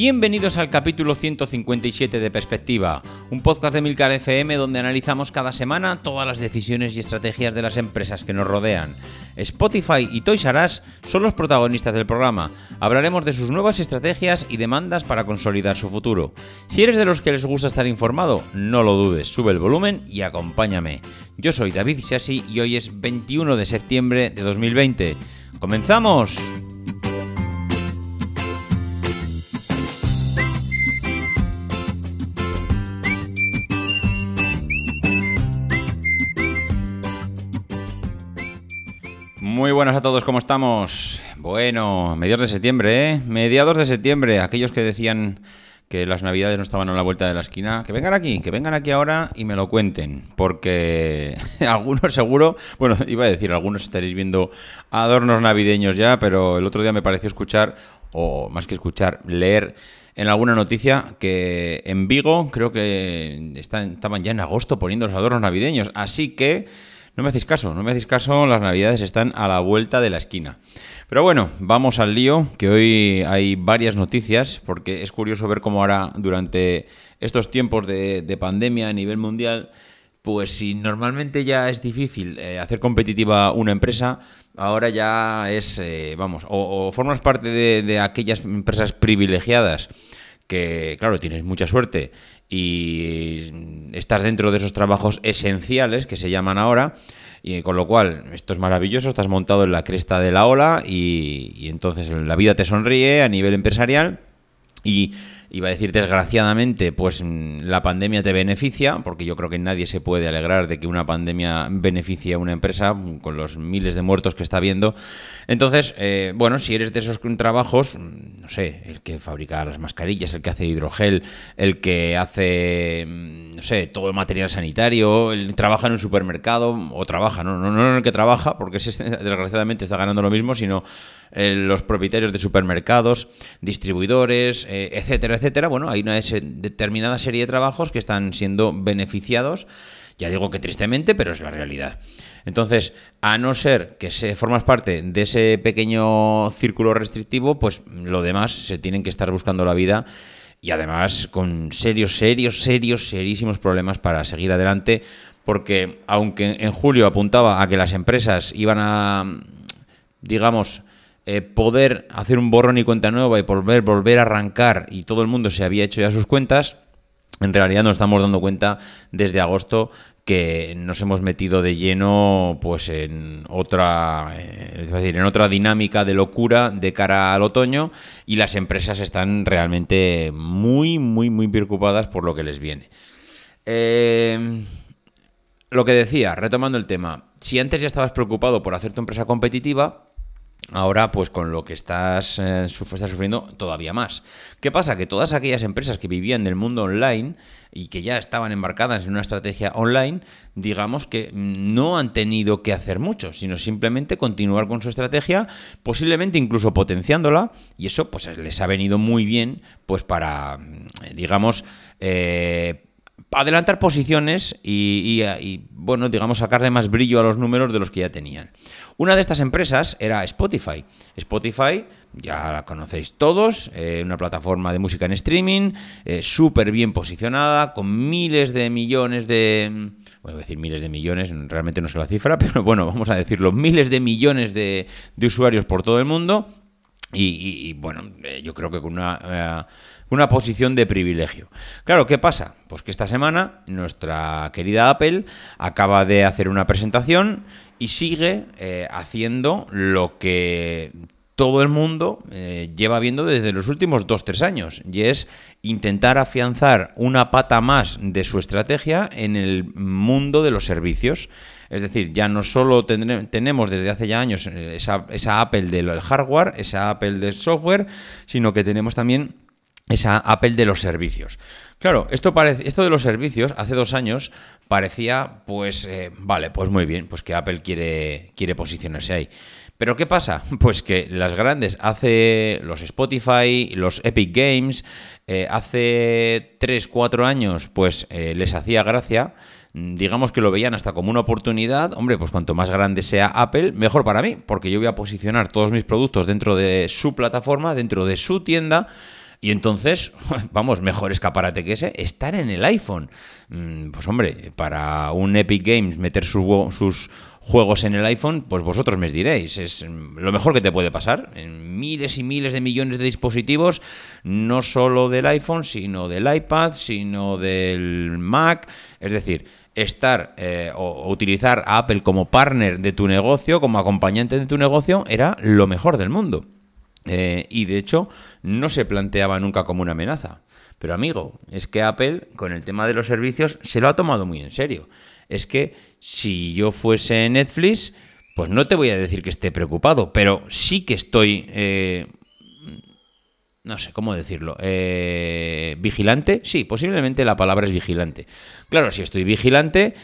Bienvenidos al capítulo 157 de Perspectiva, un podcast de Milcar FM donde analizamos cada semana todas las decisiones y estrategias de las empresas que nos rodean. Spotify y Toys R Us son los protagonistas del programa. Hablaremos de sus nuevas estrategias y demandas para consolidar su futuro. Si eres de los que les gusta estar informado, no lo dudes, sube el volumen y acompáñame. Yo soy David Isasi y hoy es 21 de septiembre de 2020. ¡Comenzamos! Buenas a todos, ¿cómo estamos? Bueno, mediados de septiembre, ¿eh? Mediados de septiembre, aquellos que decían que las navidades no estaban a la vuelta de la esquina, que vengan aquí, que vengan aquí ahora y me lo cuenten, porque algunos seguro, bueno, iba a decir, algunos estaréis viendo adornos navideños ya, pero el otro día me pareció escuchar, o más que escuchar, leer en alguna noticia que en Vigo creo que estaban ya en agosto poniendo los adornos navideños, así que... No me hacéis caso, no me hacéis caso, las navidades están a la vuelta de la esquina. Pero bueno, vamos al lío, que hoy hay varias noticias, porque es curioso ver cómo ahora, durante estos tiempos de, pandemia a nivel mundial, pues si normalmente ya es difícil eh, hacer competitiva una empresa, ahora ya es, eh, vamos, o, formas parte de, de aquellas empresas privilegiadas que, claro, tienes mucha suerte y estás dentro de esos trabajos esenciales que se llaman ahora. Y con lo cual, esto es maravilloso, estás montado en la cresta de la ola y, y entonces la vida te sonríe a nivel empresarial y iba a decir desgraciadamente, pues mm, la pandemia te beneficia, porque yo creo que nadie se puede alegrar de que una pandemia beneficie a una empresa mm, con los miles de muertos que está viendo. Entonces, eh, bueno, si eres de esos trabajos, mm, no sé, el que fabrica las mascarillas, el que hace hidrogel, el que hace, no sé, todo el material sanitario, el trabaja en un supermercado, o trabaja, no, no, no en el que trabaja, porque desgraciadamente está ganando lo mismo, sino eh, los propietarios de supermercados, distribuidores, eh, etcétera, etcétera. Bueno, hay una determinada serie de trabajos que están siendo beneficiados. Ya digo que tristemente, pero es la realidad. Entonces, a no ser que se formas parte de ese pequeño círculo restrictivo, pues lo demás se tienen que estar buscando la vida y además con serios, serios, serios, serísimos problemas para seguir adelante, porque aunque en julio apuntaba a que las empresas iban a, digamos, eh, poder hacer un borrón y cuenta nueva y volver, volver a arrancar y todo el mundo se había hecho ya sus cuentas, en realidad nos estamos dando cuenta desde agosto que nos hemos metido de lleno pues en otra eh, es decir, en otra dinámica de locura de cara al otoño y las empresas están realmente muy muy muy preocupadas por lo que les viene. Eh, lo que decía, retomando el tema, si antes ya estabas preocupado por hacer tu empresa competitiva, Ahora, pues con lo que estás, eh, sufriendo todavía más. ¿Qué pasa? Que todas aquellas empresas que vivían del mundo online y que ya estaban embarcadas en una estrategia online, digamos que no han tenido que hacer mucho, sino simplemente continuar con su estrategia, posiblemente incluso potenciándola, y eso pues les ha venido muy bien, pues para, digamos, eh, adelantar posiciones y, bueno, digamos, sacarle más brillo a los números de los que ya tenían. Una de estas empresas era Spotify. Spotify, ya la conocéis todos, eh, una plataforma de música en streaming, eh, súper bien posicionada, con miles de millones de... Bueno, decir miles de millones, realmente no sé la cifra, pero bueno, vamos a decirlo, miles de millones de, usuarios por todo el mundo. Y, bueno, eh, yo creo que con una una posición de privilegio. Claro, ¿qué pasa? Pues que esta semana nuestra querida Apple acaba de hacer una presentación y sigue eh, haciendo lo que todo el mundo eh, lleva viendo desde los últimos 2-3 años, y es intentar afianzar una pata más de su estrategia en el mundo de los servicios. Es decir, ya no solo tenemos desde hace ya años eh, esa, Apple del hardware, esa Apple del software, sino que tenemos también esa Apple de los servicios. Claro, esto, esto de los servicios hace dos años parecía, pues, eh, vale, pues muy bien, pues que Apple quiere, quiere posicionarse ahí. Pero ¿qué pasa? Pues que las grandes, hace los Spotify, los Epic Games, eh, hace 3, 4 años, pues eh, les hacía gracia, digamos que lo veían hasta como una oportunidad, hombre, pues cuanto más grande sea Apple, mejor para mí, porque yo voy a posicionar todos mis productos dentro de su plataforma, dentro de su tienda, y entonces, vamos, mejor escaparate que ese, estar en el iPhone. Mm, pues hombre, para un Epic Games meter sus juegos en el iPhone, pues vosotros me diréis, es lo mejor que te puede pasar. En miles y miles de millones de dispositivos, no solo del iPhone, sino del iPad, sino del Mac. Es decir, estar eh, o, utilizar a Apple como partner de tu negocio, como acompañante de tu negocio, era lo mejor del mundo. Eh, y de hecho, no se planteaba nunca como una amenaza. Pero amigo, es que Apple con el tema de los servicios se lo ha tomado muy en serio. Es que si yo fuese Netflix, pues no te voy a decir que esté preocupado, pero sí que estoy, eh, no sé cómo decirlo, eh, vigilante. Sí, posiblemente la palabra es vigilante. Claro, si estoy vigilante,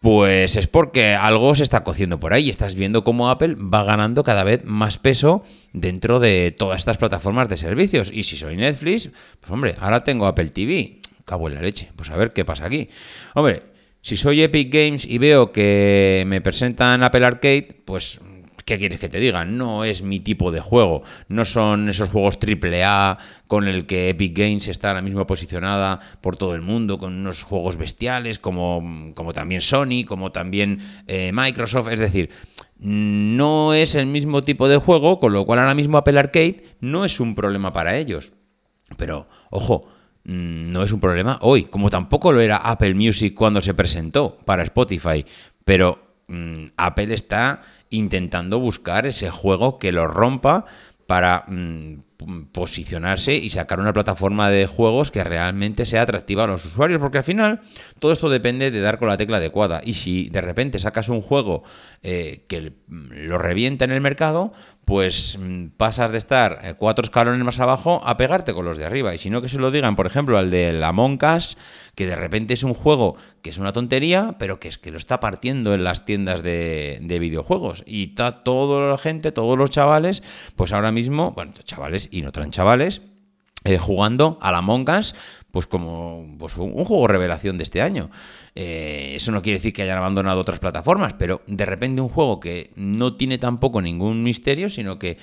pues es porque algo se está cociendo por ahí. Estás viendo cómo Apple va ganando cada vez más peso dentro de todas estas plataformas de servicios. Y si soy Netflix, pues hombre, ahora tengo Apple TV. Cabo en la leche. Pues a ver qué pasa aquí. Hombre, si soy Epic Games y veo que me presentan Apple Arcade, pues ¿qué quieres que te diga? No es mi tipo de juego. No son esos juegos AAA con el que Epic Games está ahora mismo posicionada por todo el mundo, con unos juegos bestiales como, como también Sony, como también eh, Microsoft. Es decir, no es el mismo tipo de juego, con lo cual ahora mismo Apple Arcade no es un problema para ellos. Pero, ojo, no es un problema hoy, como tampoco lo era Apple Music cuando se presentó para Spotify. Pero mm, Apple está intentando buscar ese juego que lo rompa para mm, posicionarse y sacar una plataforma de juegos que realmente sea atractiva a los usuarios, porque al final todo esto depende de dar con la tecla adecuada. Y si de repente sacas un juego eh, que lo revienta en el mercado, pues mm, pasas de estar eh, cuatro escalones más abajo a pegarte con los de arriba. Y si no que se lo digan, por ejemplo, al de la Moncas, que de repente es un juego que es una tontería, pero que es que lo está partiendo en las tiendas de, videojuegos. Y está toda la gente, todos los chavales, pues ahora mismo, bueno, chavales y no tan chavales, eh, jugando a la Moncas pues como pues un, juego revelación de este año. Eh, eso no quiere decir que hayan abandonado otras plataformas, pero de repente un juego que no tiene tampoco ningún misterio, sino que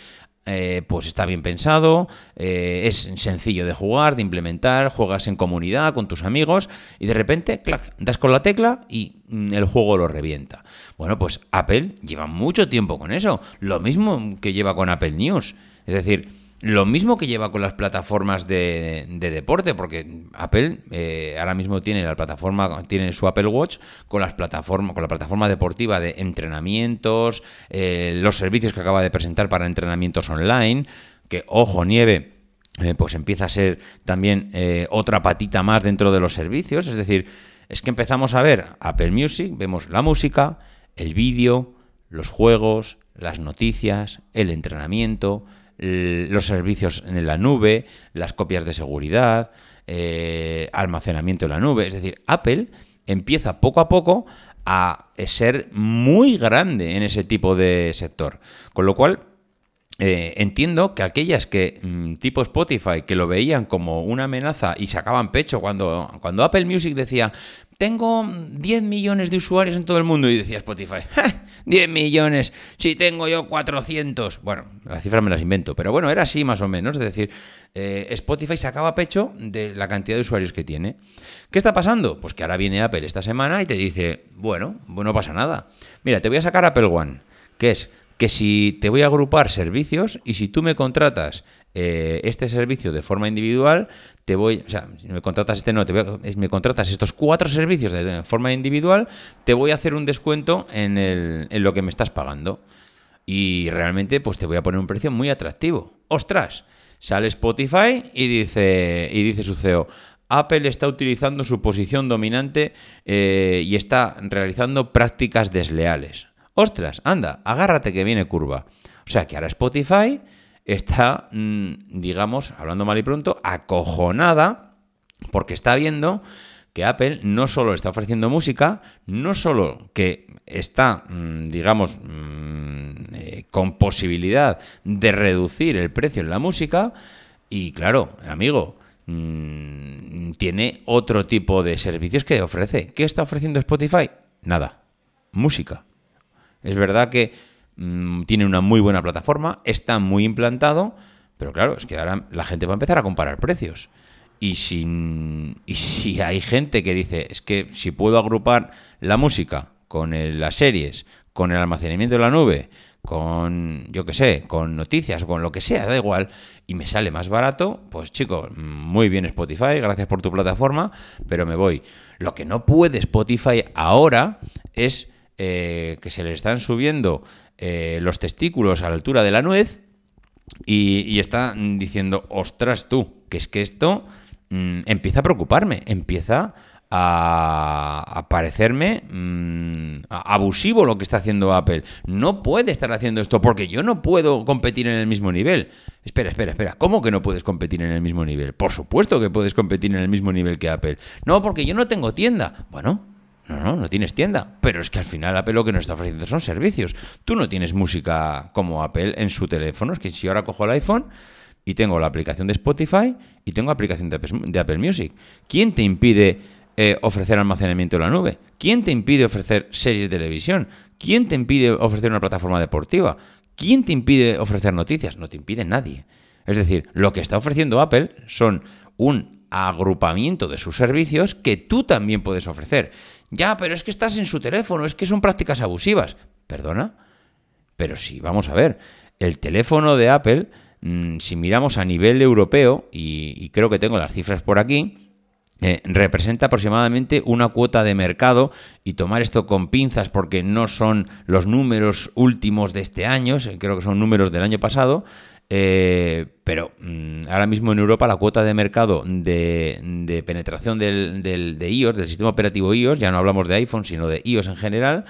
eh, pues está bien pensado, es sencillo de jugar, de implementar, juegas en comunidad con tus amigos y de repente, clac, das con la tecla y mm, el juego lo revienta. Bueno, pues Apple lleva mucho tiempo con eso, lo mismo que lleva con Apple News. Es decir, lo mismo que lleva con las plataformas de, deporte, porque Apple eh, ahora mismo tiene la plataforma, tiene su Apple Watch con las plataformas, con la plataforma deportiva de entrenamientos, eh, los servicios que acaba de presentar para entrenamientos online, que ojo nieve. Eh, pues empieza a ser también otra patita más dentro de los servicios. Es decir, es que empezamos a ver Apple Music, vemos la música, el vídeo, los juegos, las noticias, el entrenamiento, los servicios en la nube, las copias de seguridad, eh, almacenamiento en la nube. Es decir, Apple empieza poco a poco a ser muy grande en ese tipo de sector. Con lo cual, eh, entiendo que aquellas que, mm, tipo Spotify, que lo veían como una amenaza y sacaban pecho cuando, cuando Apple Music decía, tengo 10 millones de usuarios en todo el mundo, y decía Spotify, 10 millones, si tengo yo 400. Bueno, las cifras me las invento, pero bueno, era así más o menos, es decir, eh, Spotify sacaba pecho de la cantidad de usuarios que tiene. ¿Qué está pasando? Pues que ahora viene Apple esta semana y te dice, bueno, pues no pasa nada. Mira, te voy a sacar Apple One, que es que si te voy a agrupar servicios y si tú me contratas eh, este servicio de forma individual, te voy, o sea, si me contratas este no, te me contratas estos cuatro servicios de, forma individual, te voy a hacer un descuento en, el, en lo que me estás pagando. Y realmente, pues te voy a poner un precio muy atractivo. ¡Ostras! Sale Spotify y dice, y dice su CEO, Apple está utilizando su posición dominante eh, y está realizando prácticas desleales ostras, anda, agárrate que viene curva. O sea que ahora Spotify está, mm, digamos, hablando mal y pronto, acojonada porque está viendo que Apple no solo está ofreciendo música, no solo que está, mm, digamos, mm, eh, con posibilidad de reducir el precio en la música, y claro, amigo, tiene otro tipo de servicios que ofrece. ¿Qué está ofreciendo Spotify? Nada, música. Es verdad que mm, tiene una muy buena plataforma, está muy implantado, pero claro, es que ahora la gente va a empezar a comparar precios. Y si, hay gente que dice, es que si puedo agrupar la música con las series, con el almacenamiento de la nube, con, yo qué sé, con noticias, con lo que sea, da igual, y me sale más barato, pues chico, muy bien Spotify, gracias por tu plataforma, pero me voy. Lo que no puede Spotify ahora es eh, que se le están subiendo eh, los testículos a la altura de la nuez y, está diciendo, ostras tú, que es que esto mm, empieza a preocuparme, empieza a, parecerme mm, abusivo lo que está haciendo Apple. No puede estar haciendo esto porque yo no puedo competir en el mismo nivel. Espera, espera, espera. ¿Cómo que no puedes competir en el mismo nivel? Por supuesto que puedes competir en el mismo nivel que Apple. No, porque yo no tengo tienda. Bueno, no, no, no tienes tienda. Pero es que al final Apple lo que nos está ofreciendo son servicios. Tú no tienes música como Apple en su teléfono. Es que si ahora cojo el iPhone y tengo la aplicación de Spotify y tengo aplicación de Apple Music, ¿quién te impide eh, ofrecer almacenamiento en la nube? ¿Quién te impide ofrecer series de televisión? ¿Quién te impide ofrecer una plataforma deportiva? ¿Quién te impide ofrecer noticias? No te impide nadie. Es decir, lo que está ofreciendo Apple son un agrupamiento de sus servicios que tú también puedes ofrecer. Ya, pero es que estás en su teléfono, es que son prácticas abusivas. ¿Perdona? Pero sí, vamos a ver. El teléfono de Apple, mm, si miramos a nivel europeo, y, creo que tengo las cifras por aquí, eh, representa aproximadamente una cuota de mercado y tomar esto con pinzas porque no son los números últimos de este año, creo que son números del año pasado, eh, pero mm, ahora mismo en Europa la cuota de mercado de, penetración del, de iOS, del sistema operativo iOS, ya no hablamos de iPhone, sino de iOS en general,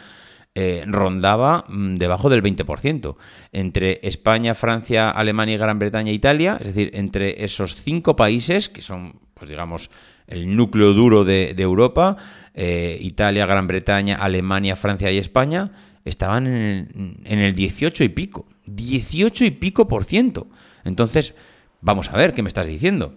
eh, rondaba mm, debajo del 20%. Entre España, Francia, Alemania, Gran Bretaña e Italia, es decir, entre esos cinco países, que son, pues digamos, el núcleo duro de, Europa, eh, Italia, Gran Bretaña, Alemania, Francia y España, estaban en en el 18 y pico. 18 y pico por ciento. Entonces, vamos a ver, ¿qué me estás diciendo?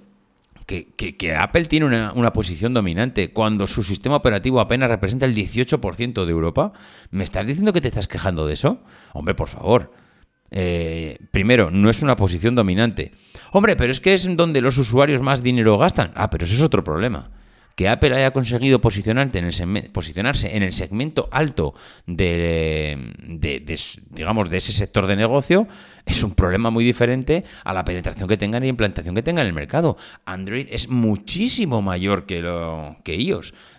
Que, Apple tiene una, posición dominante cuando su sistema operativo apenas representa el 18% de Europa. ¿Me estás diciendo que te estás quejando de eso? Hombre, por favor. Eh, primero, no es una posición dominante. Hombre, pero es que es donde los usuarios más dinero gastan. Ah, pero eso es otro problema que Apple haya conseguido posicionarse en el, segmento alto de, digamos, de ese sector de negocio es un problema muy diferente a la penetración que tengan y implantación que tengan en el mercado. Android es muchísimo mayor que, lo, que.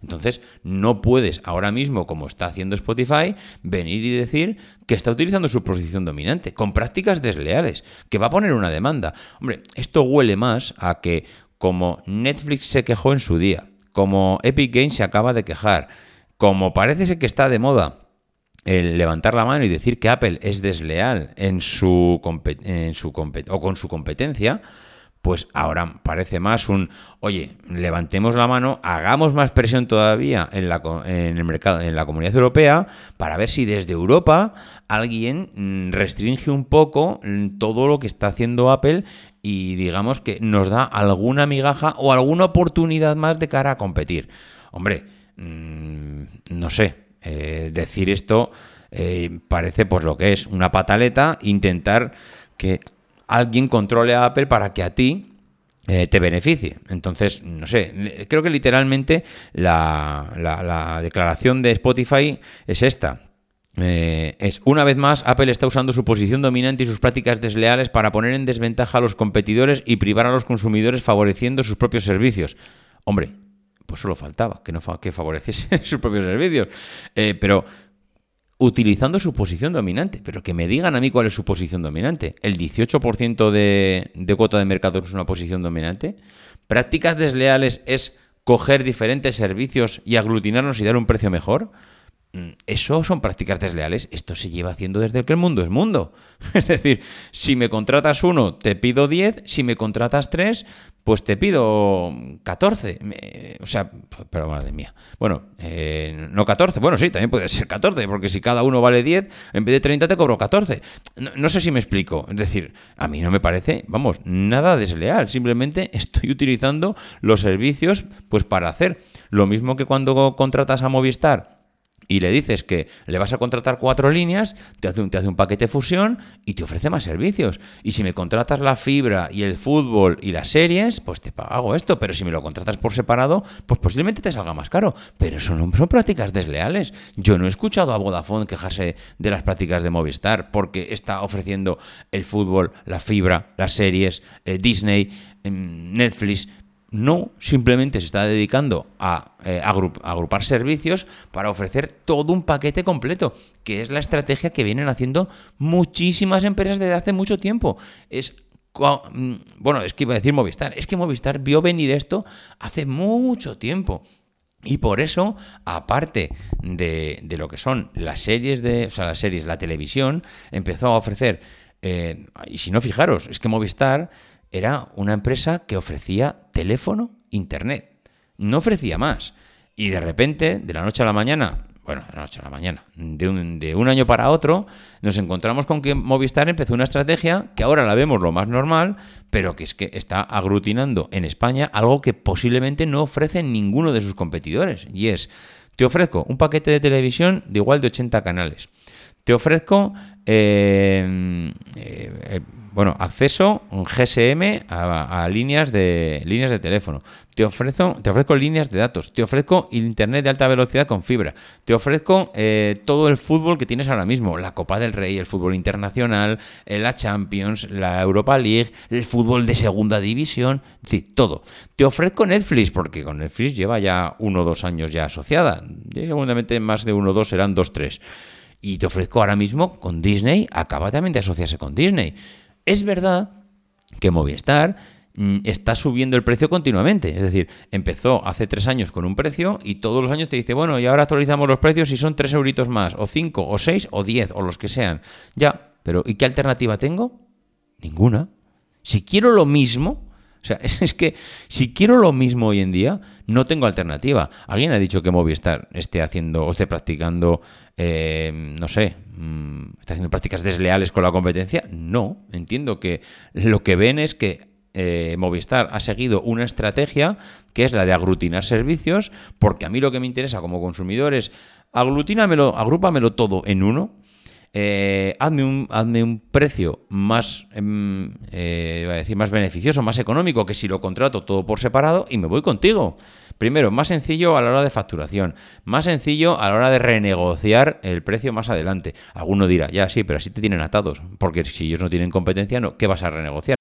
Entonces, no puedes ahora mismo, como está haciendo Spotify, venir y decir que está utilizando su posición dominante, con prácticas desleales, que va a poner una demanda. Hombre, esto huele más a que como Netflix se quejó en su día, como Epic Games se acaba de quejar, como parece ser que está de moda el levantar la mano y decir que Apple es desleal en su, en su o con su competencia, pues ahora parece más un, oye, levantemos la mano, hagamos más presión todavía en la, en el mercado, en la comunidad europea, para ver si desde Europa alguien mm, restringe un poco mm, todo lo que está haciendo Apple y digamos que nos da alguna migaja o alguna oportunidad más de cara a competir. Hombre, mm, no sé, eh, decir esto eh, parece pues lo que es, una pataleta, intentar que alguien controle a Apple para que a ti eh, te beneficie. Entonces, no sé, creo que literalmente la, declaración de Spotify es esta. Eh, es una vez más, Apple está usando su posición dominante y sus prácticas desleales para poner en desventaja a los competidores y privar a los consumidores favoreciendo sus propios servicios. Hombre, pues solo faltaba que no que favoreciese sus propios servicios. Eh, pero utilizando su posición dominante. Pero que me digan a mí cuál es su posición dominante. ¿El 18% de, de cuota de mercado es una posición dominante? ¿Prácticas desleales es coger diferentes servicios y aglutinarnos y dar un precio mejor? Mm, eso son prácticas desleales. Esto se lleva haciendo desde que el mundo es mundo. Es decir, si me contratas uno, te pido 10. Si me contratas tres, pues te pido 14. o sea, pero madre mía. Bueno, eh, no 14. Bueno, sí, también puede ser 14, porque si cada uno vale 10, en vez de 30 te cobro 14. No, no sé si me explico. Es decir, a mí no me parece, vamos, nada desleal. Simplemente estoy utilizando los servicios pues para hacer lo mismo que cuando contratas a Movistar y le dices que le vas a contratar cuatro líneas, te hace, un, paquete fusión y te ofrece más servicios. Y si me contratas la fibra y el fútbol y las series, pues te pago esto. Pero si me lo contratas por separado, pues posiblemente te salga más caro. Pero eso no son prácticas desleales. Yo no he escuchado a Vodafone quejarse de las prácticas de Movistar porque está ofreciendo el fútbol, la fibra, las series, eh, Disney, em, Netflix no, simplemente se está dedicando a eh, agrupar servicios para ofrecer todo un paquete completo, que es la estrategia que vienen haciendo muchísimas empresas desde hace mucho tiempo. Es mm, bueno, es que iba a decir Movistar, es que Movistar vio venir esto hace mucho tiempo. Y por eso, aparte de, lo que son las series de. O sea, las series, la televisión, empezó a ofrecer. Eh, y si no, fijaros, es que Movistar era una empresa que ofrecía teléfono, internet. No ofrecía más. Y de repente, de la noche a la mañana, bueno, de la noche a la mañana, de un, de un año para otro, nos encontramos con que Movistar empezó una estrategia que ahora la vemos lo más normal, pero que es que está aglutinando en España algo que posiblemente no ofrece ninguno de sus competidores. Y es, te ofrezco un paquete de televisión de igual de 80 canales. Te ofrezco eh, eh, bueno, acceso un GSM a, líneas de líneas de teléfono. Te ofrezco, te ofrezco líneas de datos. Te ofrezco internet de alta velocidad con fibra. Te ofrezco eh, todo el fútbol que tienes ahora mismo: la Copa del Rey, el fútbol internacional, eh, la Champions, la Europa League, el fútbol de segunda división, es decir, todo. Te ofrezco Netflix porque con Netflix lleva ya uno o dos años ya asociada. Seguramente más de uno o dos serán dos tres. Y te ofrezco ahora mismo con Disney, acaba también de asociarse con Disney. Es verdad que Movistar mm, está subiendo el precio continuamente. Es decir, empezó hace tres años con un precio y todos los años te dice, bueno, y ahora actualizamos los precios y son tres euritos más, o cinco, o seis, o diez, o los que sean. Ya, pero ¿y qué alternativa tengo? Ninguna. Si quiero lo mismo, o sea, es que si quiero lo mismo hoy en día, no tengo alternativa. ¿Alguien ha dicho que Movistar esté haciendo o esté practicando, eh, no sé, mm, está haciendo prácticas desleales con la competencia? No, entiendo que lo que ven es que eh, Movistar ha seguido una estrategia que es la de aglutinar servicios, porque a mí lo que me interesa como consumidor es aglutínamelo, agrúpamelo todo en uno eh, hazme, un, hazme un precio más, em, eh, a decir, más beneficioso, más económico que si lo contrato todo por separado y me voy contigo. Primero, más sencillo a la hora de facturación, más sencillo a la hora de renegociar el precio más adelante. Alguno dirá, ya sí, pero así te tienen atados, porque si ellos no tienen competencia, no, ¿qué vas a renegociar?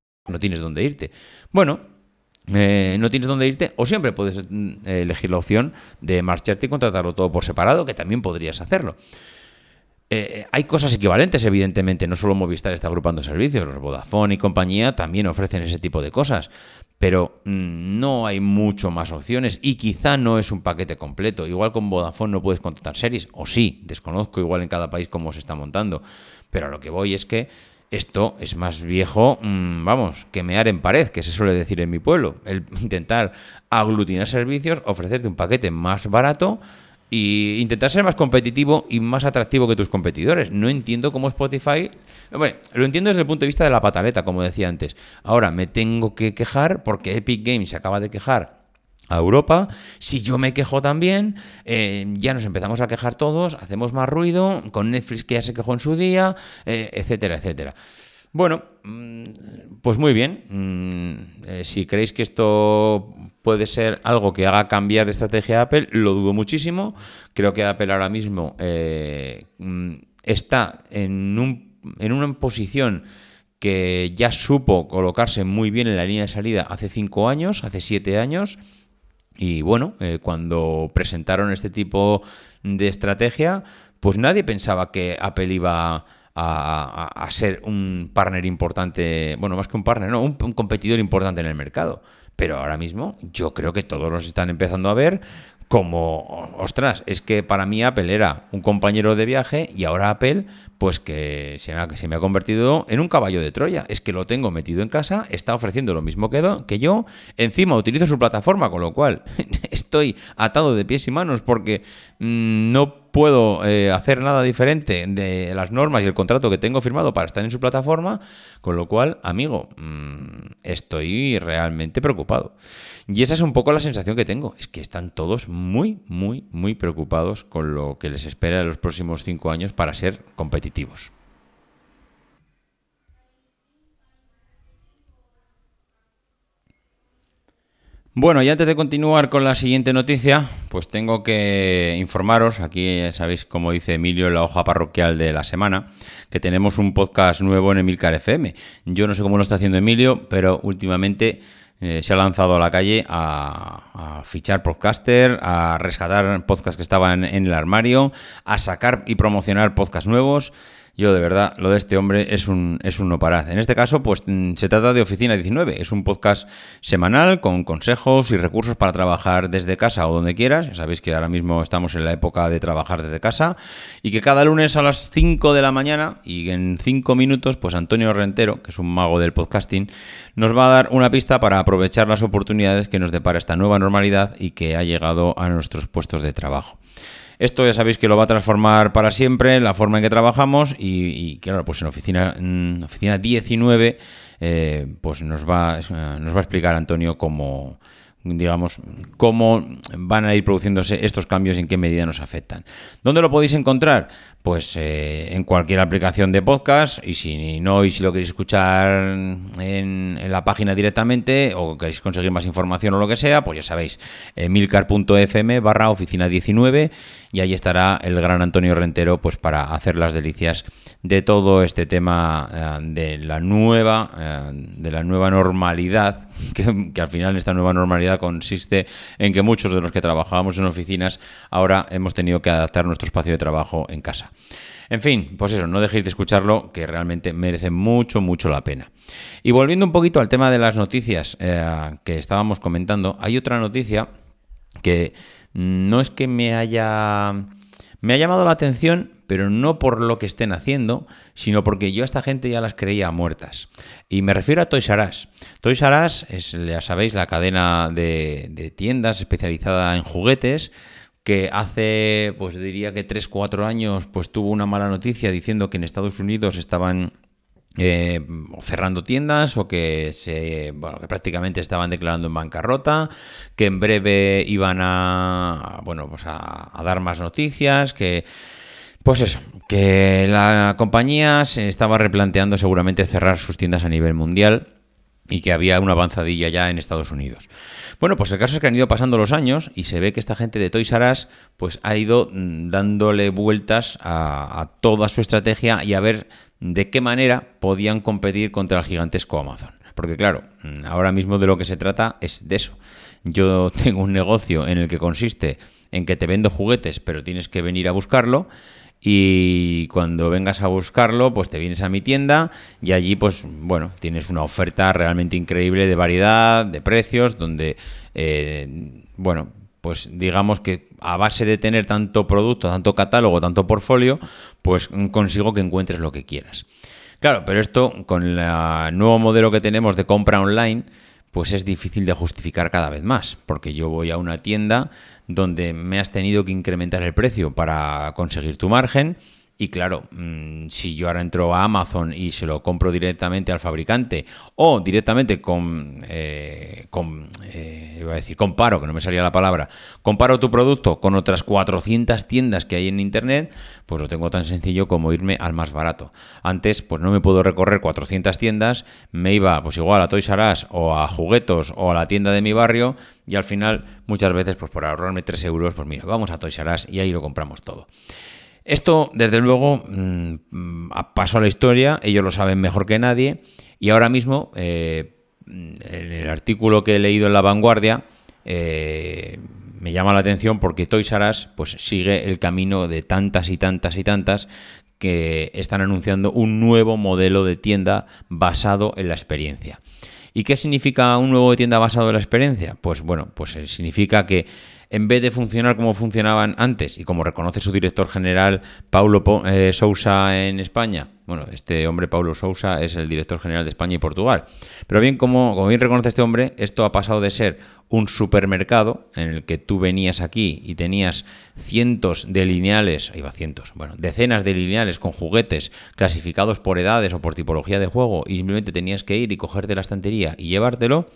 No tienes dónde irte. Bueno, eh, no tienes dónde irte, o siempre puedes mm, elegir la opción de marcharte y contratarlo todo por separado, que también podrías hacerlo. Eh, hay cosas equivalentes, evidentemente, no solo Movistar está agrupando servicios, los Vodafone y compañía también ofrecen ese tipo de cosas, pero mm, no hay mucho más opciones y quizá no es un paquete completo. Igual con Vodafone no puedes contratar series, o sí, desconozco igual en cada país cómo se está montando, pero a lo que voy es que esto es más viejo, mm, vamos, que mear en pared, que se suele decir en mi pueblo. El intentar aglutinar servicios, ofrecerte un paquete más barato y intentar ser más competitivo y más atractivo que tus competidores. No entiendo cómo Spotify... Bueno, lo entiendo desde el punto de vista de la pataleta, como decía antes. Ahora me tengo que quejar porque Epic Games se acaba de quejar a Europa. Si yo me quejo también, eh, ya nos empezamos a quejar todos, hacemos más ruido, con Netflix que ya se quejó en su día, eh, etcétera, etcétera. Bueno, mm, pues muy bien. Mm, eh, si creéis que esto puede ser algo que haga cambiar de estrategia a Apple, lo dudo muchísimo. Creo que Apple ahora mismo mm, está en, un, en una posición que ya supo colocarse muy bien en la línea de salida hace cinco años, hace siete años. Y bueno, eh, cuando presentaron este tipo de estrategia, pues nadie pensaba que Apple iba a, ser un partner importante, bueno, más que un partner, no, un, un, competidor importante en el mercado. Pero ahora mismo yo creo que todos los están empezando a ver como, ostras, es que para mí Apple era un compañero de viaje y ahora Apple, pues que se me, ha, convertido en un caballo de Troya. Es que lo tengo metido en casa, está ofreciendo lo mismo que, yo, encima utilizo su plataforma, con lo cual estoy atado de pies y manos porque mmm, no puedo eh, hacer nada diferente de las normas y el contrato que tengo firmado para estar en su plataforma, con lo cual, amigo, mmm, estoy realmente preocupado. Y esa es un poco la sensación que tengo, es que están todos muy, muy, muy preocupados con lo que les espera en los próximos cinco años para ser competitivos. Bueno, y antes de continuar con la siguiente noticia, pues tengo que informaros, aquí sabéis como dice Emilio en la hoja parroquial de la semana, que tenemos un podcast nuevo en Emilcar FM. Yo no sé cómo lo está haciendo Emilio, pero últimamente eh, se ha lanzado a la calle a, a, fichar podcaster, a rescatar podcasts que estaban en el armario, a sacar y promocionar podcasts nuevos. Yo, de verdad, lo de este hombre es un, es un no parar. En este caso, pues mm, se trata de Oficina 19. Es un podcast semanal con consejos y recursos para trabajar desde casa o donde quieras. Ya sabéis que ahora mismo estamos en la época de trabajar desde casa. Y que cada lunes a las 5 de la mañana y en 5 minutos, pues Antonio Rentero, que es un mago del podcasting, nos va a dar una pista para aprovechar las oportunidades que nos depara esta nueva normalidad y que ha llegado a nuestros puestos de trabajo. Esto ya sabéis que lo va a transformar para siempre la forma en que trabajamos y, claro, pues en oficina, oficina 19 eh, pues nos va, nos va a explicar Antonio cómo digamos, cómo van a ir produciéndose estos cambios y en qué medida nos afectan. ¿Dónde lo podéis encontrar? Pues eh, en cualquier aplicación de podcast y si no y si lo queréis escuchar en, la página directamente o queréis conseguir más información o lo que sea, pues ya sabéis, milcar.fm barra oficina 19 y ahí estará el gran Antonio Rentero pues para hacer las delicias de todo este tema eh, de la nueva eh, de la nueva normalidad que, que al final esta nueva normalidad consiste en que muchos de los que trabajábamos en oficinas ahora hemos tenido que adaptar nuestro espacio de trabajo en casa. En fin, pues eso, no dejéis de escucharlo, que realmente merece mucho, mucho la pena. Y volviendo un poquito al tema de las noticias eh, que estábamos comentando, hay otra noticia que no es que me haya... Me ha llamado la atención, pero no por lo que estén haciendo, sino porque yo a esta gente ya las creía muertas. Y me refiero a Toys R Us. Toys R Us es, ya sabéis, la cadena de, de tiendas especializada en juguetes que hace, pues diría que 3-4 años, pues tuvo una mala noticia diciendo que en Estados Unidos estaban eh, cerrando tiendas o que, se, bueno, que prácticamente estaban declarando en bancarrota, que en breve iban a, bueno, pues a dar más noticias, que... Pues eso, que la compañía se estaba replanteando seguramente cerrar sus tiendas a nivel mundial y que había una avanzadilla ya en Estados Unidos. Bueno, pues el caso es que han ido pasando los años y se ve que esta gente de Toys R Us pues ha ido mm, dándole vueltas a, toda su estrategia y a ver de qué manera podían competir contra el gigantesco Amazon. Porque claro, mm, ahora mismo de lo que se trata es de eso. Yo tengo un negocio en el que consiste en que te vendo juguetes, pero tienes que venir a buscarlo y cuando vengas a buscarlo, pues te vienes a mi tienda y allí, pues bueno, tienes una oferta realmente increíble de variedad, de precios, donde, eh, bueno, pues digamos que a base de tener tanto producto, tanto catálogo, tanto portfolio, pues consigo que encuentres lo que quieras. Claro, pero esto con el nuevo modelo que tenemos de compra online, pues es difícil de justificar cada vez más, porque yo voy a una tienda donde me has tenido que incrementar el precio para conseguir tu margen y claro, mm, si yo ahora entro a Amazon y se lo compro directamente al fabricante o directamente con, eh, con eh, iba a decir, comparo, que no me salía la palabra, comparo tu producto con otras 400 tiendas que hay en Internet, pues lo tengo tan sencillo como irme al más barato. Antes, pues no me puedo recorrer 400 tiendas, me iba pues igual a Toys R Us o a Juguetos o a la tienda de mi barrio y al final muchas veces pues por ahorrarme 3 euros, pues mira, vamos a Toys R Us y ahí lo compramos todo. Esto, desde luego, mm, paso a la historia, ellos lo saben mejor que nadie, y ahora mismo, eh, en el artículo que he leído en La Vanguardia, eh, me llama la atención porque Toys R Us pues, sigue el camino de tantas y tantas y tantas que están anunciando un nuevo modelo de tienda basado en la experiencia. ¿Y qué significa un nuevo de tienda basado en la experiencia? Pues bueno, pues eh, significa que en vez de funcionar como funcionaban antes y como reconoce su director general Paulo eh, Sousa en España, bueno, este hombre Paulo Sousa es el director general de España y Portugal, pero bien como, como bien reconoce este hombre, esto ha pasado de ser un supermercado en el que tú venías aquí y tenías cientos de lineales, iba cientos, bueno, decenas de lineales con juguetes clasificados por edades o por tipología de juego y simplemente tenías que ir y cogerte la estantería y llevártelo,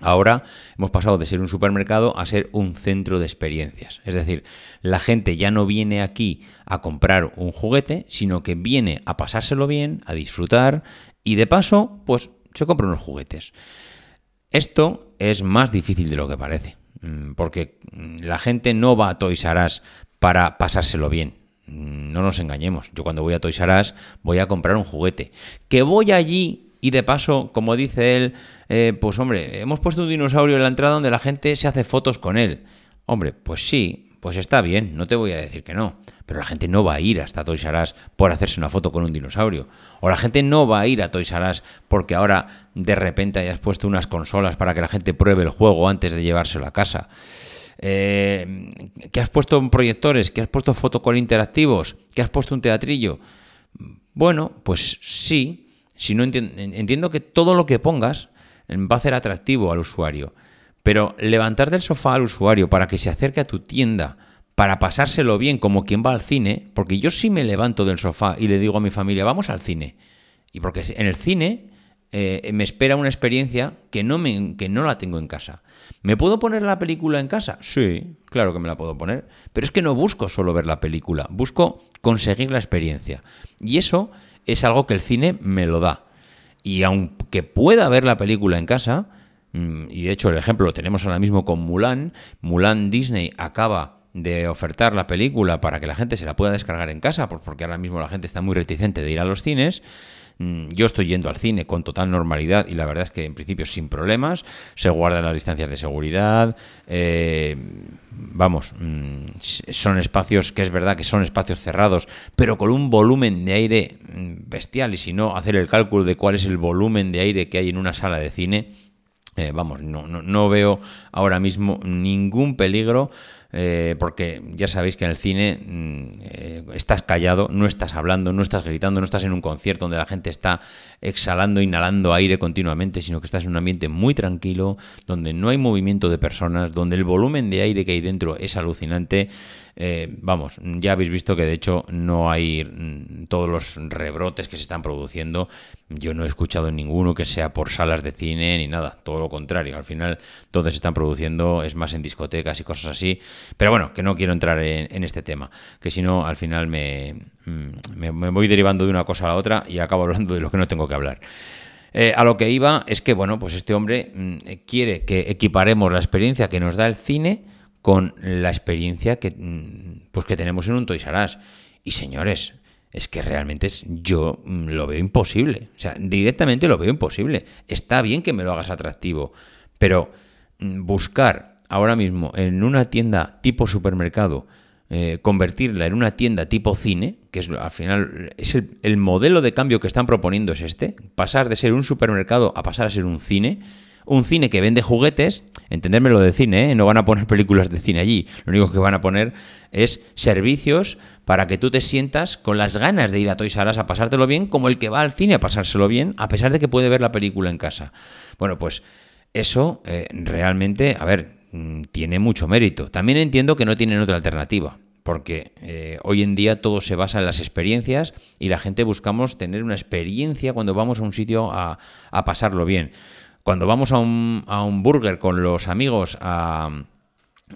Ahora hemos pasado de ser un supermercado a ser un centro de experiencias. Es decir, la gente ya no viene aquí a comprar un juguete, sino que viene a pasárselo bien, a disfrutar y de paso, pues se compra unos juguetes. Esto es más difícil de lo que parece, mm, porque la gente no va a Toys R Us para pasárselo bien. Mm, no nos engañemos. Yo cuando voy a Toys R Us voy a comprar un juguete. Que voy allí y de paso, como dice él, eh, pues hombre, hemos puesto un dinosaurio en la entrada donde la gente se hace fotos con él. Hombre, pues sí, pues está bien, no te voy a decir que no. Pero la gente no va a ir hasta Toys R Us por hacerse una foto con un dinosaurio. O la gente no va a ir a Toys R Us porque ahora de repente hayas puesto unas consolas para que la gente pruebe el juego antes de llevárselo a casa. Eh, que has puesto proyectores, que has puesto fotocall interactivos, que has puesto un teatrillo. Bueno, pues sí, si no entiendo que todo lo que pongas va a ser atractivo al usuario. Pero levantar del sofá al usuario para que se acerque a tu tienda, para pasárselo bien como quien va al cine, porque yo sí me levanto del sofá y le digo a mi familia, vamos al cine. Y porque en el cine eh, me espera una experiencia que no, me, que no la tengo en casa. ¿Me puedo poner la película en casa? Sí, claro que me la puedo poner. Pero es que no busco solo ver la película, busco conseguir la experiencia. Y eso es algo que el cine me lo da. Y aunque pueda ver la película en casa, mm, y de hecho el ejemplo lo tenemos ahora mismo con Mulan, Mulan Disney acaba de ofertar la película para que la gente se la pueda descargar en casa, porque ahora mismo la gente está muy reticente de ir a los cines. Mm, yo estoy yendo al cine con total normalidad y la verdad es que en principio sin problemas, se guardan las distancias de seguridad, eh, vamos, mm, son espacios que es verdad que son espacios cerrados, pero con un volumen de aire mm, bestial. Y si no, hacer el cálculo de cuál es el volumen de aire que hay en una sala de cine, eh, vamos, no, no, no veo ahora mismo ningún peligro eh, porque ya sabéis que en el cine mm, eh, estás callado, no estás hablando, no estás gritando, no estás en un concierto donde la gente está exhalando, inhalando aire continuamente, sino que estás en un ambiente muy tranquilo, donde no hay movimiento de personas, donde el volumen de aire que hay dentro es alucinante. Eh, vamos, ya habéis visto que de hecho no hay mm, todos los rebrotes que se están produciendo. Yo no he escuchado ninguno que sea por salas de cine ni nada, todo lo contrario. Al final, donde se están produciendo es más en discotecas y cosas así. Pero bueno, que no quiero entrar en, este tema, que si no, al final me, mm, me, me, voy derivando de una cosa a la otra y acabo hablando de lo que no tengo que hablar. Eh, a lo que iba es que, bueno, pues este hombre mm, quiere que equiparemos la experiencia que nos da el cine con la experiencia que, mm, pues que tenemos en un Toys R Us. Y señores, es que realmente es, yo lo veo imposible. O sea, directamente lo veo imposible. Está bien que me lo hagas atractivo, pero buscar ahora mismo en una tienda tipo supermercado, eh, convertirla en una tienda tipo cine, que es al final es el, modelo de cambio que están proponiendo es este, pasar de ser un supermercado a pasar a ser un cine, un cine que vende juguetes, entenderme lo de cine, ¿eh? no van a poner películas de cine allí, lo único que van a poner es servicios para que tú te sientas con las ganas de ir a Toys R a pasártelo bien, como el que va al cine a pasárselo bien, a pesar de que puede ver la película en casa. Bueno, pues eso eh, realmente, a ver, Mm, tiene mucho mérito. También entiendo que no tienen otra alternativa, porque eh, hoy en día todo se basa en las experiencias y la gente buscamos tener una experiencia cuando vamos a un sitio a, pasarlo bien. Cuando vamos a un, a un burger con los amigos a,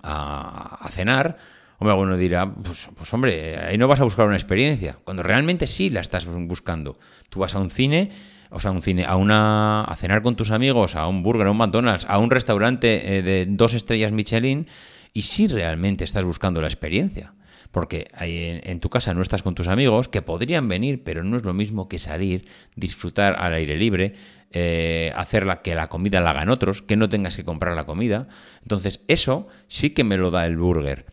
a, cenar, hombre, alguno dirá, pues, pues hombre, ahí no vas a buscar una experiencia, cuando realmente sí la estás buscando. Tú vas a un cine o sea, un cine, a una a cenar con tus amigos, a un burger, a un McDonald's, a un restaurante eh, de dos estrellas Michelin, y si realmente estás buscando la experiencia. Porque en, en, tu casa no estás con tus amigos, que podrían venir, pero no es lo mismo que salir, disfrutar al aire libre, eh, hacer la, que la comida la hagan otros, que no tengas que comprar la comida. Entonces, eso sí que me lo da el burger.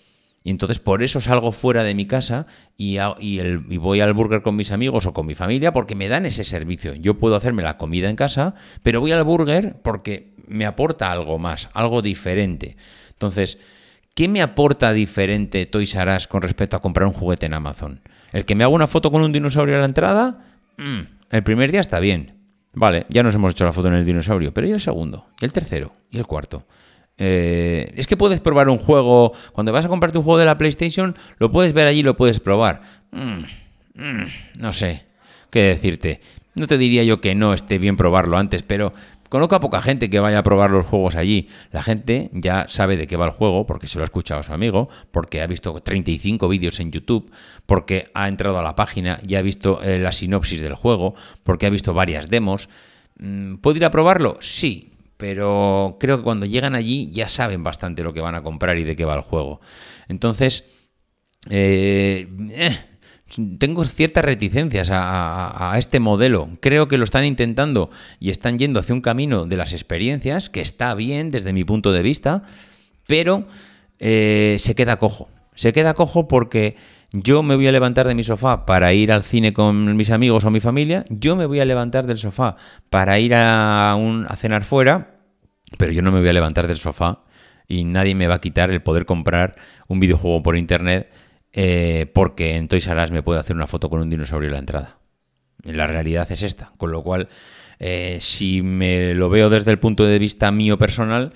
Y entonces por eso salgo fuera de mi casa y, voy al burger con mis amigos o con mi familia porque me dan ese servicio. Yo puedo hacerme la comida en casa, pero voy al burger porque me aporta algo más, algo diferente. Entonces, ¿qué me aporta diferente Toys R Us con respecto a comprar un juguete en Amazon? ¿El que me haga una foto con un dinosaurio a la entrada? Mm, el primer día está bien. Vale, ya nos hemos hecho la foto en el dinosaurio, pero ¿y el segundo? ¿Y el tercero? ¿Y el cuarto? Eh, es que puedes probar un juego, cuando vas a comprarte un juego de la PlayStation, lo puedes ver allí, lo puedes probar. Mm, mm, no sé qué decirte. No te diría yo que no esté bien probarlo antes, pero conozco a poca gente que vaya a probar los juegos allí. La gente ya sabe de qué va el juego, porque se lo ha escuchado a su amigo, porque ha visto 35 vídeos en YouTube, porque ha entrado a la página y ha visto eh, la sinopsis del juego, porque ha visto varias demos. Mm, ¿Puedo ir a probarlo? Sí, pero creo que cuando llegan allí ya saben bastante lo que van a comprar y de qué va el juego. Entonces, eh, eh, tengo ciertas reticencias a, este modelo. Creo que lo están intentando y están yendo hacia un camino de las experiencias, que está bien desde mi punto de vista, pero eh, se queda cojo. Se queda cojo porque yo me voy a levantar de mi sofá para ir al cine con mis amigos o mi familia, yo me voy a levantar del sofá para ir a, un, cenar fuera, pero yo no me voy a levantar del sofá y nadie me va a quitar el poder comprar un videojuego por internet eh, porque en Toys R me puede hacer una foto con un dinosaurio en la entrada. La realidad es esta, con lo cual, eh, si me lo veo desde el punto de vista mío personal,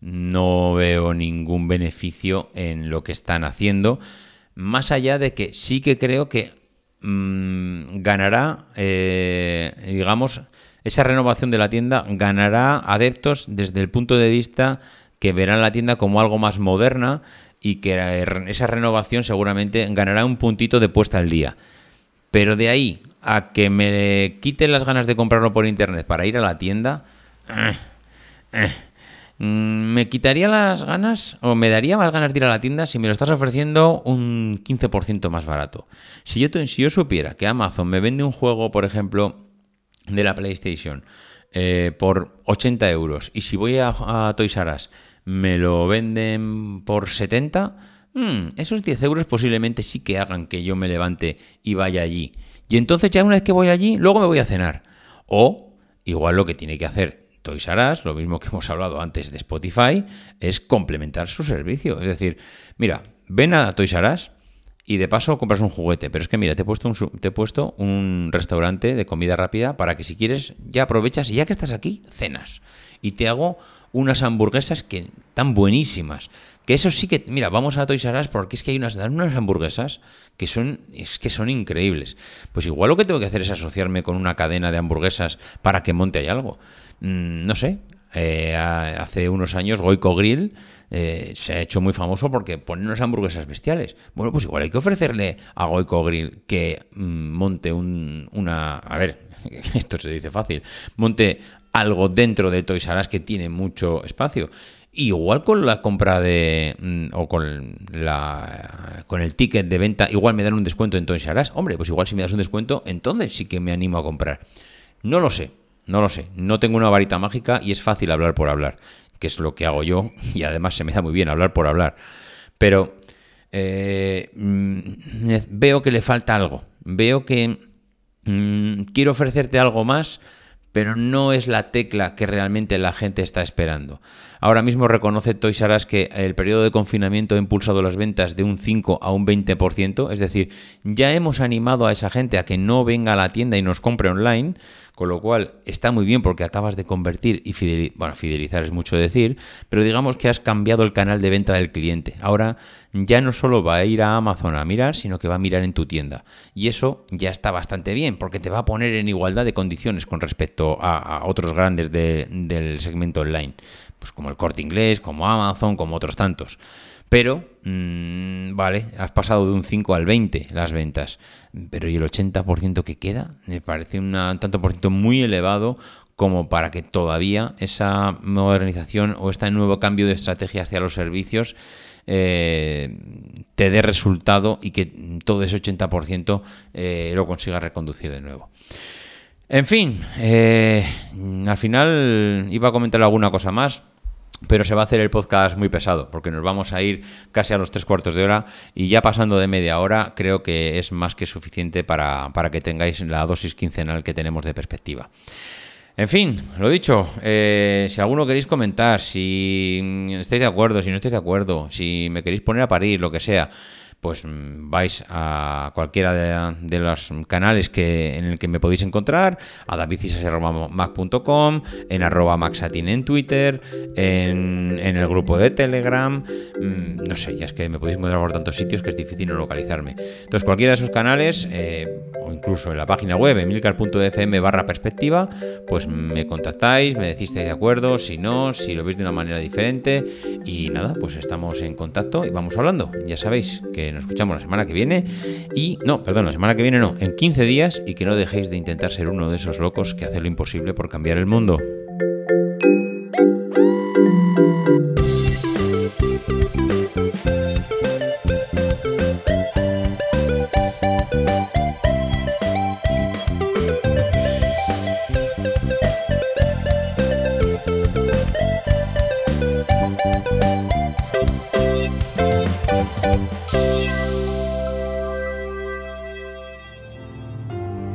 no veo ningún beneficio en lo que están haciendo más allá de que sí que creo que mm, ganará, eh, digamos, esa renovación de la tienda ganará adeptos desde el punto de vista que verán la tienda como algo más moderna y que esa renovación seguramente ganará un puntito de puesta al día. Pero de ahí a que me quiten las ganas de comprarlo por internet para ir a la tienda, eh, eh, me quitaría las ganas o me daría más ganas de ir a la tienda si me lo estás ofreciendo un 15% más barato. Si yo, si yo supiera que Amazon me vende un juego, por ejemplo, de la PlayStation eh, por 80 euros y si voy a, a Toys R Us me lo venden por 70, hmm, esos 10 euros posiblemente sí que hagan que yo me levante y vaya allí. Y entonces ya una vez que voy allí, luego me voy a cenar. O igual lo que tiene que hacer Toys lo mismo que hemos hablado antes de Spotify, es complementar su servicio. Es decir, mira, ven a Toys y de paso compras un juguete. Pero es que mira, te he puesto un, te he puesto un restaurante de comida rápida para que si quieres ya aprovechas y ya que estás aquí, cenas. Y te hago unas hamburguesas que están buenísimas. Que eso sí que, mira, vamos a Toys R porque es que hay unas, unas hamburguesas que son, es que son increíbles. Pues igual lo que tengo que hacer es asociarme con una cadena de hamburguesas para que monte ahí algo. Mm, no sé, eh, hace unos años Goico Grill eh, se ha hecho muy famoso porque pone unas hamburguesas bestiales. Bueno, pues igual hay que ofrecerle a Goico Grill que mm, monte un, una... A ver, esto se dice fácil. Monte algo dentro de Toys R Us que tiene mucho espacio. Igual con la compra de. Mm, o con la. con el ticket de venta, igual me dan un descuento en Toys R Us. Hombre, pues igual si me das un descuento, entonces sí que me animo a comprar. No lo sé, no lo sé. No tengo una varita mágica y es fácil hablar por hablar, que es lo que hago yo, y además se me da muy bien hablar por hablar. Pero eh, mm, veo que le falta algo. Veo que mm, quiero ofrecerte algo más pero no es la tecla que realmente la gente está esperando. Ahora mismo reconoce Toys R Us que el periodo de confinamiento ha impulsado las ventas de un 5 a un 20%, es decir, ya hemos animado a esa gente a que no venga a la tienda y nos compre online, con lo cual está muy bien porque acabas de convertir y fidelizar, bueno, fidelizar es mucho decir, pero digamos que has cambiado el canal de venta del cliente. Ahora ya no solo va a ir a Amazon a mirar, sino que va a mirar en tu tienda. Y eso ya está bastante bien porque te va a poner en igualdad de condiciones con respecto a, otros grandes del segmento online, pues como el corte inglés, como Amazon, como otros tantos. Pero, mm, vale, has pasado de un 5 al 20 las ventas. Pero ¿y el 80% que queda? Me parece un tanto por ciento muy elevado como para que todavía esa modernización o este nuevo cambio de estrategia hacia los servicios eh, te dé resultado y que todo ese 80% eh, lo consiga reconducir de nuevo. En fin, eh, al final iba a comentar alguna cosa más, pero se va a hacer el podcast muy pesado, porque nos vamos a ir casi a los tres cuartos de hora y ya pasando de media hora creo que es más que suficiente para, que tengáis la dosis quincenal que tenemos de perspectiva. En fin, lo dicho, eh, si alguno queréis comentar, si estáis de acuerdo, si no estáis de acuerdo, si me queréis poner a parir, lo que sea, pues mm, vais a cualquiera de, los canales que, en el que me podéis encontrar, a davidcisas.mac.com, en arroba maxatin en Twitter, en, el grupo de Telegram, mm, no sé, ya es que me podéis encontrar por tantos sitios que es difícil no localizarme. Entonces cualquiera de esos canales, eh, o incluso en la página web, emilcar.fm barra perspectiva, pues me contactáis, me decís de acuerdo, si no, si lo veis de una manera diferente, y nada, pues estamos en contacto y vamos hablando. Ya sabéis nos escuchamos la semana que viene. Y no, perdón, la semana que viene no, en 15 días y que no dejéis de intentar ser uno de esos locos que hace lo imposible por cambiar el mundo.